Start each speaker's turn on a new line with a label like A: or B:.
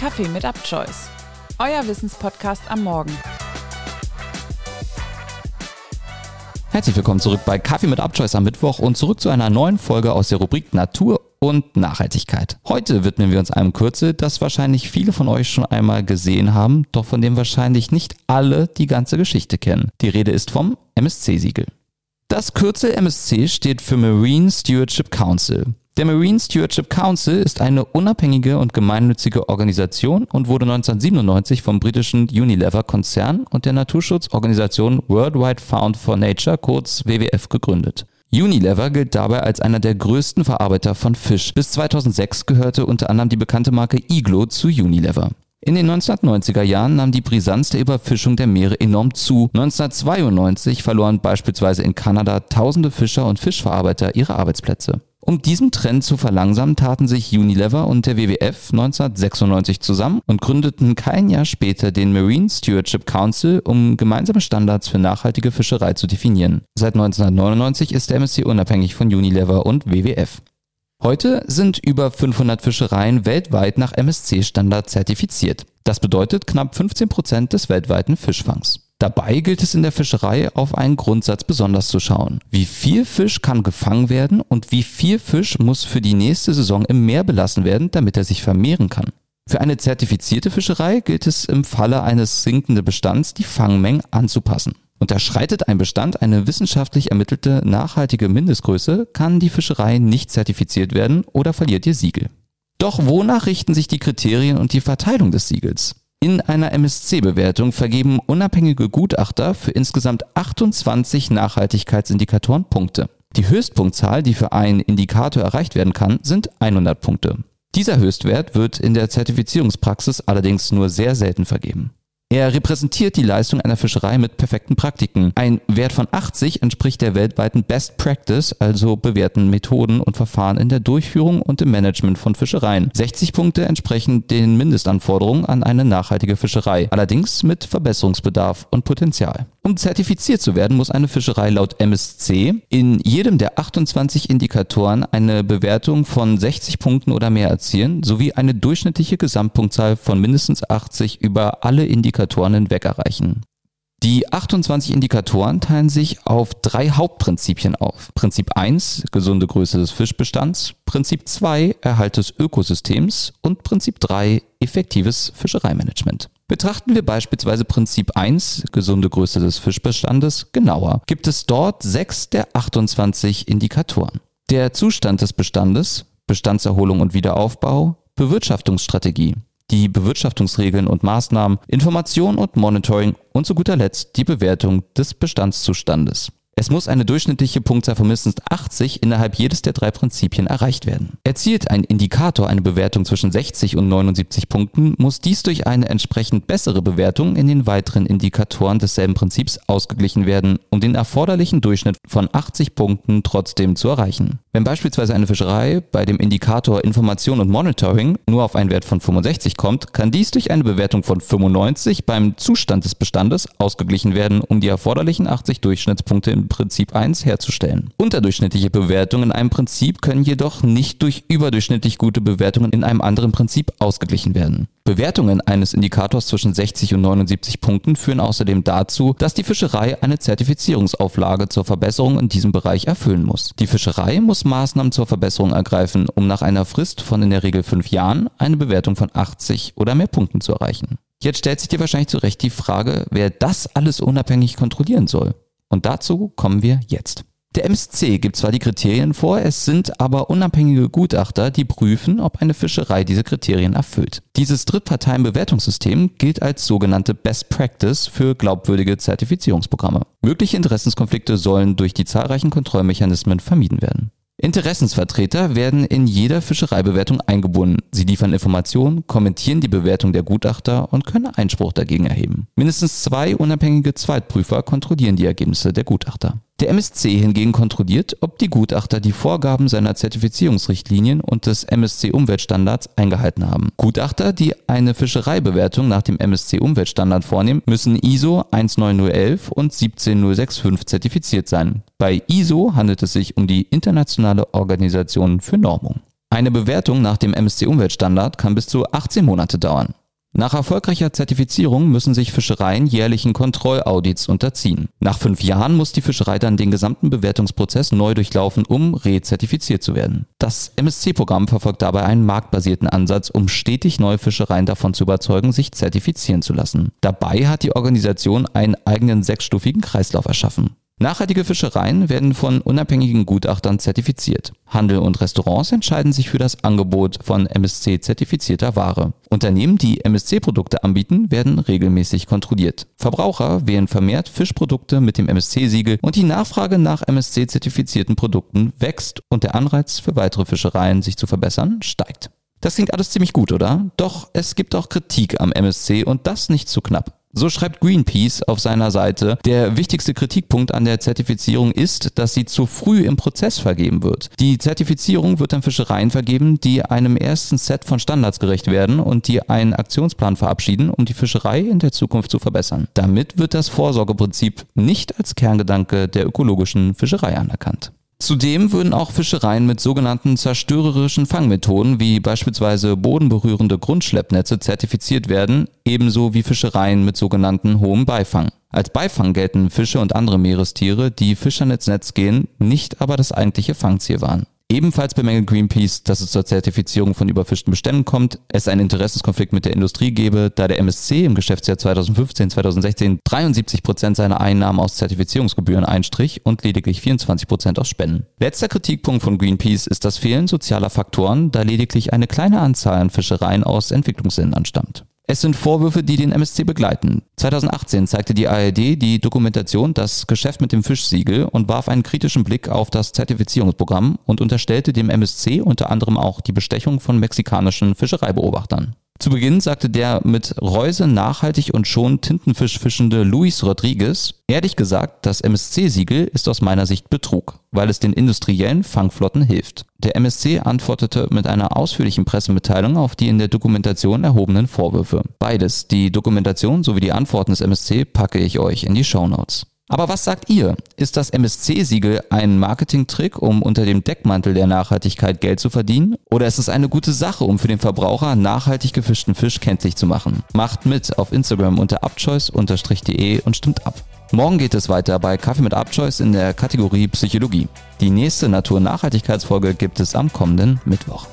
A: Kaffee mit Upchoice, euer Wissenspodcast am Morgen.
B: Herzlich willkommen zurück bei Kaffee mit Upchoice am Mittwoch und zurück zu einer neuen Folge aus der Rubrik Natur und Nachhaltigkeit. Heute widmen wir uns einem Kürzel, das wahrscheinlich viele von euch schon einmal gesehen haben, doch von dem wahrscheinlich nicht alle die ganze Geschichte kennen. Die Rede ist vom MSC-Siegel. Das Kürzel MSC steht für Marine Stewardship Council. Der Marine Stewardship Council ist eine unabhängige und gemeinnützige Organisation und wurde 1997 vom britischen Unilever-Konzern und der Naturschutzorganisation Worldwide Fund for Nature, kurz WWF, gegründet. Unilever gilt dabei als einer der größten Verarbeiter von Fisch. Bis 2006 gehörte unter anderem die bekannte Marke Iglo zu Unilever. In den 1990er Jahren nahm die Brisanz der Überfischung der Meere enorm zu. 1992 verloren beispielsweise in Kanada tausende Fischer und Fischverarbeiter ihre Arbeitsplätze. Um diesen Trend zu verlangsamen, taten sich Unilever und der WWF 1996 zusammen und gründeten kein Jahr später den Marine Stewardship Council, um gemeinsame Standards für nachhaltige Fischerei zu definieren. Seit 1999 ist der MSC unabhängig von Unilever und WWF. Heute sind über 500 Fischereien weltweit nach MSC-Standard zertifiziert. Das bedeutet knapp 15 Prozent des weltweiten Fischfangs. Dabei gilt es in der Fischerei auf einen Grundsatz besonders zu schauen. Wie viel Fisch kann gefangen werden und wie viel Fisch muss für die nächste Saison im Meer belassen werden, damit er sich vermehren kann. Für eine zertifizierte Fischerei gilt es im Falle eines sinkenden Bestands, die Fangmengen anzupassen. Unterschreitet ein Bestand eine wissenschaftlich ermittelte nachhaltige Mindestgröße, kann die Fischerei nicht zertifiziert werden oder verliert ihr Siegel. Doch wonach richten sich die Kriterien und die Verteilung des Siegels? In einer MSC-Bewertung vergeben unabhängige Gutachter für insgesamt 28 Nachhaltigkeitsindikatoren Punkte. Die Höchstpunktzahl, die für einen Indikator erreicht werden kann, sind 100 Punkte. Dieser Höchstwert wird in der Zertifizierungspraxis allerdings nur sehr selten vergeben. Er repräsentiert die Leistung einer Fischerei mit perfekten Praktiken. Ein Wert von 80 entspricht der weltweiten Best Practice, also bewährten Methoden und Verfahren in der Durchführung und im Management von Fischereien. 60 Punkte entsprechen den Mindestanforderungen an eine nachhaltige Fischerei, allerdings mit Verbesserungsbedarf und Potenzial. Um zertifiziert zu werden, muss eine Fischerei laut MSC in jedem der 28 Indikatoren eine Bewertung von 60 Punkten oder mehr erzielen, sowie eine durchschnittliche Gesamtpunktzahl von mindestens 80 über alle Indikatoren hinweg erreichen. Die 28 Indikatoren teilen sich auf drei Hauptprinzipien auf. Prinzip 1, gesunde Größe des Fischbestands, Prinzip 2, Erhalt des Ökosystems und Prinzip 3, effektives Fischereimanagement. Betrachten wir beispielsweise Prinzip 1, gesunde Größe des Fischbestandes, genauer, gibt es dort sechs der 28 Indikatoren. Der Zustand des Bestandes, Bestandserholung und Wiederaufbau, Bewirtschaftungsstrategie, die Bewirtschaftungsregeln und Maßnahmen, Information und Monitoring und zu guter Letzt die Bewertung des Bestandszustandes. Es muss eine durchschnittliche Punktzahl von mindestens 80 innerhalb jedes der drei Prinzipien erreicht werden. Erzielt ein Indikator eine Bewertung zwischen 60 und 79 Punkten, muss dies durch eine entsprechend bessere Bewertung in den weiteren Indikatoren desselben Prinzips ausgeglichen werden, um den erforderlichen Durchschnitt von 80 Punkten trotzdem zu erreichen. Wenn beispielsweise eine Fischerei bei dem Indikator Information und Monitoring nur auf einen Wert von 65 kommt, kann dies durch eine Bewertung von 95 beim Zustand des Bestandes ausgeglichen werden, um die erforderlichen 80 Durchschnittspunkte im Prinzip 1 herzustellen. Unterdurchschnittliche Bewertungen in einem Prinzip können jedoch nicht durch überdurchschnittlich gute Bewertungen in einem anderen Prinzip ausgeglichen werden. Bewertungen eines Indikators zwischen 60 und 79 Punkten führen außerdem dazu, dass die Fischerei eine Zertifizierungsauflage zur Verbesserung in diesem Bereich erfüllen muss. Die Fischerei muss Maßnahmen zur Verbesserung ergreifen, um nach einer Frist von in der Regel fünf Jahren eine Bewertung von 80 oder mehr Punkten zu erreichen. Jetzt stellt sich dir wahrscheinlich zu Recht die Frage, wer das alles unabhängig kontrollieren soll. Und dazu kommen wir jetzt. Der MSC gibt zwar die Kriterien vor, es sind aber unabhängige Gutachter, die prüfen, ob eine Fischerei diese Kriterien erfüllt. Dieses Drittparteienbewertungssystem gilt als sogenannte Best Practice für glaubwürdige Zertifizierungsprogramme. Mögliche Interessenskonflikte sollen durch die zahlreichen Kontrollmechanismen vermieden werden. Interessensvertreter werden in jeder Fischereibewertung eingebunden. Sie liefern Informationen, kommentieren die Bewertung der Gutachter und können Einspruch dagegen erheben. Mindestens zwei unabhängige Zweitprüfer kontrollieren die Ergebnisse der Gutachter. Der MSC hingegen kontrolliert, ob die Gutachter die Vorgaben seiner Zertifizierungsrichtlinien und des MSC-Umweltstandards eingehalten haben. Gutachter, die eine Fischereibewertung nach dem MSC-Umweltstandard vornehmen, müssen ISO 19011 und 17065 zertifiziert sein. Bei ISO handelt es sich um die Internationale Organisation für Normung. Eine Bewertung nach dem MSC-Umweltstandard kann bis zu 18 Monate dauern. Nach erfolgreicher Zertifizierung müssen sich Fischereien jährlichen Kontrollaudits unterziehen. Nach fünf Jahren muss die Fischerei dann den gesamten Bewertungsprozess neu durchlaufen, um rezertifiziert zu werden. Das MSC-Programm verfolgt dabei einen marktbasierten Ansatz, um stetig neue Fischereien davon zu überzeugen, sich zertifizieren zu lassen. Dabei hat die Organisation einen eigenen sechsstufigen Kreislauf erschaffen. Nachhaltige Fischereien werden von unabhängigen Gutachtern zertifiziert. Handel und Restaurants entscheiden sich für das Angebot von MSC-zertifizierter Ware. Unternehmen, die MSC-Produkte anbieten, werden regelmäßig kontrolliert. Verbraucher wählen vermehrt Fischprodukte mit dem MSC-Siegel und die Nachfrage nach MSC-zertifizierten Produkten wächst und der Anreiz für weitere Fischereien, sich zu verbessern, steigt. Das klingt alles ziemlich gut, oder? Doch es gibt auch Kritik am MSC und das nicht zu knapp. So schreibt Greenpeace auf seiner Seite, der wichtigste Kritikpunkt an der Zertifizierung ist, dass sie zu früh im Prozess vergeben wird. Die Zertifizierung wird an Fischereien vergeben, die einem ersten Set von Standards gerecht werden und die einen Aktionsplan verabschieden, um die Fischerei in der Zukunft zu verbessern. Damit wird das Vorsorgeprinzip nicht als Kerngedanke der ökologischen Fischerei anerkannt. Zudem würden auch Fischereien mit sogenannten zerstörerischen Fangmethoden wie beispielsweise bodenberührende Grundschleppnetze zertifiziert werden, ebenso wie Fischereien mit sogenannten hohem Beifang. Als Beifang gelten Fische und andere Meerestiere, die Fischern ins Netz gehen, nicht aber das eigentliche Fangziel waren. Ebenfalls bemängelt Greenpeace, dass es zur Zertifizierung von überfischten Beständen kommt, es einen Interessenskonflikt mit der Industrie gebe, da der MSC im Geschäftsjahr 2015-2016 73 Prozent seiner Einnahmen aus Zertifizierungsgebühren einstrich und lediglich 24 Prozent aus Spenden. Letzter Kritikpunkt von Greenpeace ist das Fehlen sozialer Faktoren, da lediglich eine kleine Anzahl an Fischereien aus Entwicklungsländern stammt. Es sind Vorwürfe, die den MSC begleiten. 2018 zeigte die ARD die Dokumentation Das Geschäft mit dem Fischsiegel und warf einen kritischen Blick auf das Zertifizierungsprogramm und unterstellte dem MSC unter anderem auch die Bestechung von mexikanischen Fischereibeobachtern. Zu Beginn sagte der mit Reuse nachhaltig und schon Tintenfisch fischende Luis Rodriguez, ehrlich gesagt, das MSC-Siegel ist aus meiner Sicht Betrug, weil es den industriellen Fangflotten hilft. Der MSC antwortete mit einer ausführlichen Pressemitteilung auf die in der Dokumentation erhobenen Vorwürfe. Beides, die Dokumentation sowie die Antworten des MSC, packe ich euch in die Show Notes. Aber was sagt ihr? Ist das MSC-Siegel ein Marketingtrick, um unter dem Deckmantel der Nachhaltigkeit Geld zu verdienen? Oder ist es eine gute Sache, um für den Verbraucher nachhaltig gefischten Fisch kenntlich zu machen? Macht mit auf Instagram unter upchoice-de und stimmt ab. Morgen geht es weiter bei Kaffee mit Upchoice in der Kategorie Psychologie. Die nächste Natur-Nachhaltigkeitsfolge gibt es am kommenden Mittwoch.